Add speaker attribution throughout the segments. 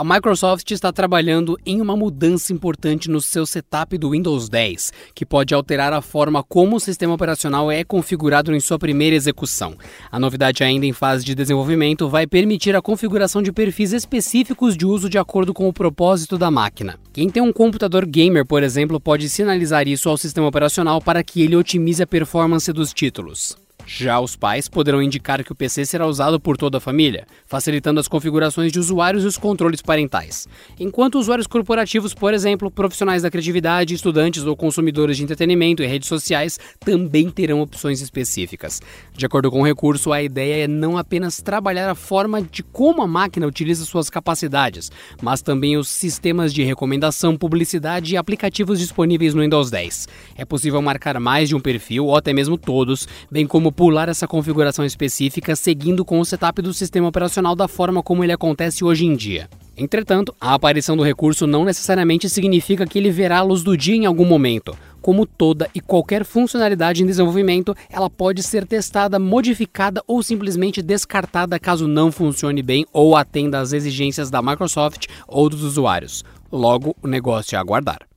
Speaker 1: A Microsoft está trabalhando em uma mudança importante no seu setup do Windows 10, que pode alterar a forma como o sistema operacional é configurado em sua primeira execução. A novidade, ainda em fase de desenvolvimento, vai permitir a configuração de perfis específicos de uso de acordo com o propósito da máquina. Quem tem um computador gamer, por exemplo, pode sinalizar isso ao sistema operacional para que ele otimize a performance dos títulos. Já os pais poderão indicar que o PC será usado por toda a família, facilitando as configurações de usuários e os controles parentais. Enquanto usuários corporativos, por exemplo, profissionais da criatividade, estudantes ou consumidores de entretenimento e redes sociais também terão opções específicas. De acordo com o recurso, a ideia é não apenas trabalhar a forma de como a máquina utiliza suas capacidades, mas também os sistemas de recomendação, publicidade e aplicativos disponíveis no Windows 10. É possível marcar mais de um perfil ou até mesmo todos, bem como pular essa configuração específica seguindo com o setup do sistema operacional da forma como ele acontece hoje em dia. Entretanto, a aparição do recurso não necessariamente significa que ele verá a luz do dia em algum momento. Como toda e qualquer funcionalidade em desenvolvimento, ela pode ser testada, modificada ou simplesmente descartada caso não funcione bem ou atenda às exigências da Microsoft ou dos usuários. Logo, o negócio é aguardar.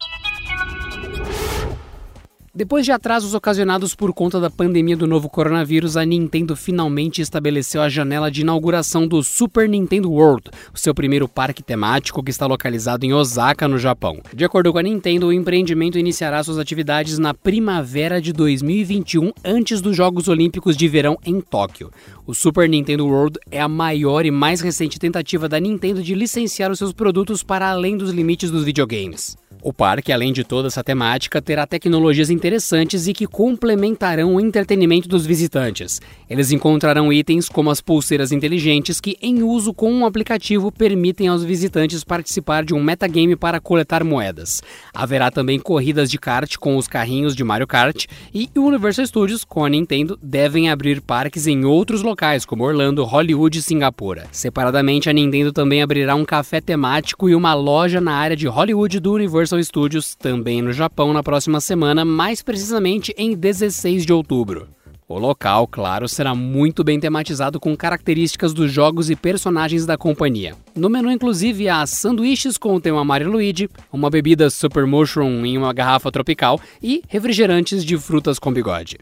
Speaker 1: Depois de atrasos ocasionados por conta da pandemia do novo coronavírus, a Nintendo finalmente estabeleceu a janela de inauguração do Super Nintendo World, o seu primeiro parque temático que está localizado em Osaka, no Japão. De acordo com a Nintendo, o empreendimento iniciará suas atividades na primavera de 2021, antes dos Jogos Olímpicos de Verão em Tóquio. O Super Nintendo World é a maior e mais recente tentativa da Nintendo de licenciar os seus produtos para além dos limites dos videogames. O parque, além de toda essa temática, terá tecnologias interessantes e que complementarão o entretenimento dos visitantes. Eles encontrarão itens como as pulseiras inteligentes que, em uso com um aplicativo, permitem aos visitantes participar de um metagame para coletar moedas. Haverá também corridas de kart com os carrinhos de Mario Kart e Universal Studios, com a Nintendo, devem abrir parques em outros locais, como Orlando, Hollywood e Singapura. Separadamente, a Nintendo também abrirá um café temático e uma loja na área de Hollywood do Universal Universal Studios, também no Japão, na próxima semana, mais precisamente em 16 de outubro. O local, claro, será muito bem tematizado com características dos jogos e personagens da companhia. No menu, inclusive, há sanduíches com o tema Mario Luigi, uma bebida Super Mushroom em uma garrafa tropical e refrigerantes de frutas com bigode.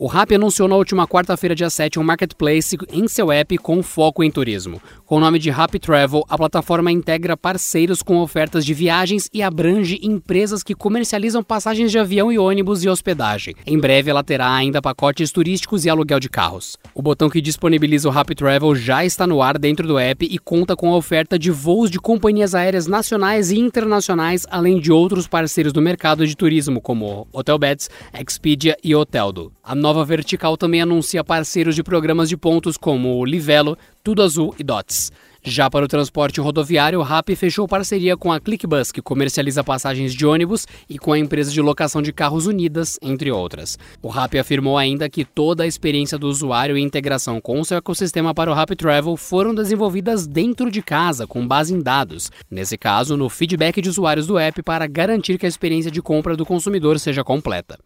Speaker 1: O Rappi anunciou na última quarta-feira, dia 7, um marketplace em seu app com foco em turismo. Com o nome de Rappi Travel, a plataforma integra parceiros com ofertas de viagens e abrange empresas que comercializam passagens de avião e ônibus e hospedagem. Em breve, ela terá ainda pacotes turísticos e aluguel de carros. O botão que disponibiliza o Rappi Travel já está no ar dentro do app e conta com a oferta de voos de companhias aéreas nacionais e internacionais, além de outros parceiros do mercado de turismo, como Hotelbeds, Expedia e Hoteldo. A nova vertical também anuncia parceiros de programas de pontos como Livelo, Tudo Azul e Dots. Já para o transporte rodoviário, o RAP fechou parceria com a ClickBus, que comercializa passagens de ônibus, e com a empresa de locação de carros Unidas, entre outras. O RAP afirmou ainda que toda a experiência do usuário e integração com o seu ecossistema para o RAP Travel foram desenvolvidas dentro de casa, com base em dados. Nesse caso, no feedback de usuários do app para garantir que a experiência de compra do consumidor seja completa.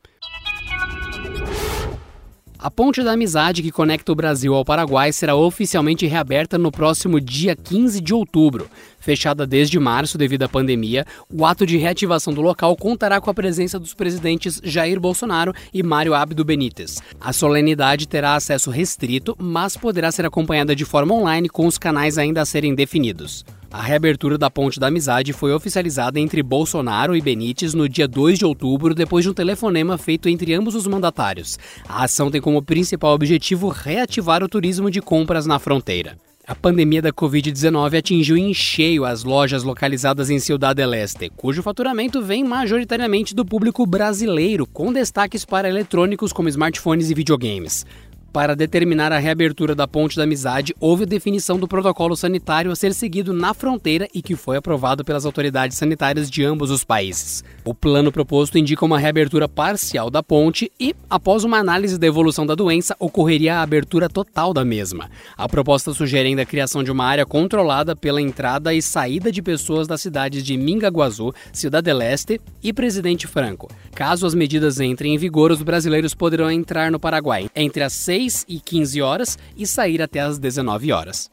Speaker 1: A ponte da amizade que conecta o Brasil ao Paraguai será oficialmente reaberta no próximo dia 15 de outubro. Fechada desde março devido à pandemia, o ato de reativação do local contará com a presença dos presidentes Jair Bolsonaro e Mário Abdo Benítez. A solenidade terá acesso restrito, mas poderá ser acompanhada de forma online com os canais ainda a serem definidos. A reabertura da Ponte da Amizade foi oficializada entre Bolsonaro e Benítez no dia 2 de outubro, depois de um telefonema feito entre ambos os mandatários. A ação tem como principal objetivo reativar o turismo de compras na fronteira. A pandemia da Covid-19 atingiu em cheio as lojas localizadas em Ciudad del Este, cujo faturamento vem majoritariamente do público brasileiro, com destaques para eletrônicos como smartphones e videogames. Para determinar a reabertura da Ponte da Amizade, houve definição do protocolo sanitário a ser seguido na fronteira e que foi aprovado pelas autoridades sanitárias de ambos os países. O plano proposto indica uma reabertura parcial da ponte e, após uma análise da evolução da doença, ocorreria a abertura total da mesma. A proposta sugere ainda a criação de uma área controlada pela entrada e saída de pessoas das cidades de Mingaguazu, Cidade del Este e Presidente Franco. Caso as medidas entrem em vigor, os brasileiros poderão entrar no Paraguai entre as 6 6 e 15 horas e sair até às 19 horas.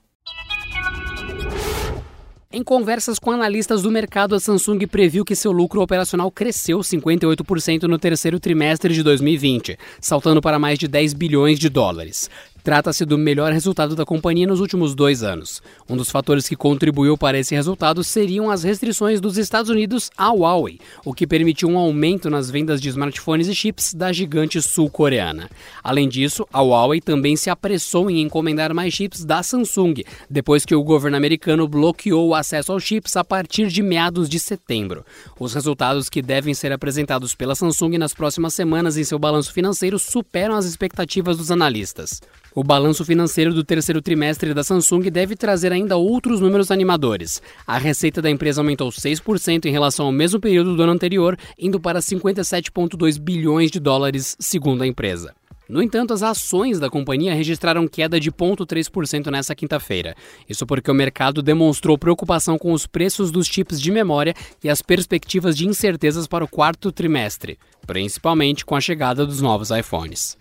Speaker 1: Em conversas com analistas do mercado, a Samsung previu que seu lucro operacional cresceu 58% no terceiro trimestre de 2020, saltando para mais de 10 bilhões de dólares. Trata-se do melhor resultado da companhia nos últimos dois anos. Um dos fatores que contribuiu para esse resultado seriam as restrições dos Estados Unidos à Huawei, o que permitiu um aumento nas vendas de smartphones e chips da gigante sul-coreana. Além disso, a Huawei também se apressou em encomendar mais chips da Samsung, depois que o governo americano bloqueou o acesso aos chips a partir de meados de setembro. Os resultados que devem ser apresentados pela Samsung nas próximas semanas em seu balanço financeiro superam as expectativas dos analistas. O balanço financeiro do terceiro trimestre da Samsung deve trazer ainda outros números animadores. A receita da empresa aumentou 6% em relação ao mesmo período do ano anterior, indo para 57,2 bilhões de dólares, segundo a empresa. No entanto, as ações da companhia registraram queda de 0,3% nessa quinta-feira. Isso porque o mercado demonstrou preocupação com os preços dos chips de memória e as perspectivas de incertezas para o quarto trimestre, principalmente com a chegada dos novos iPhones.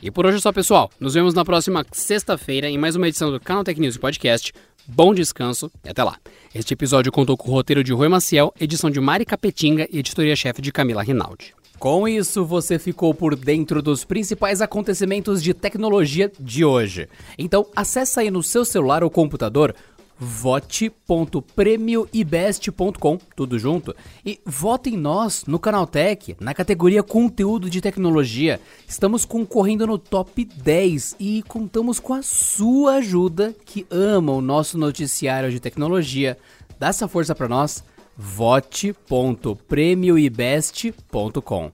Speaker 1: E por hoje é só, pessoal. Nos vemos na próxima sexta-feira em mais uma edição do Canal Tech News Podcast. Bom descanso e até lá. Este episódio contou com o roteiro de Rui Maciel, edição de Mari Capetinga e editoria-chefe de Camila Rinaldi. Com isso, você ficou por dentro dos principais acontecimentos de tecnologia de hoje. Então, acessa aí no seu celular ou computador vote.premioibest.com, tudo junto, e vote em nós no Canaltech, na categoria Conteúdo de Tecnologia. Estamos concorrendo no top 10 e contamos com a sua ajuda, que ama o nosso noticiário de tecnologia. Dá essa força para nós, vote.premioibest.com.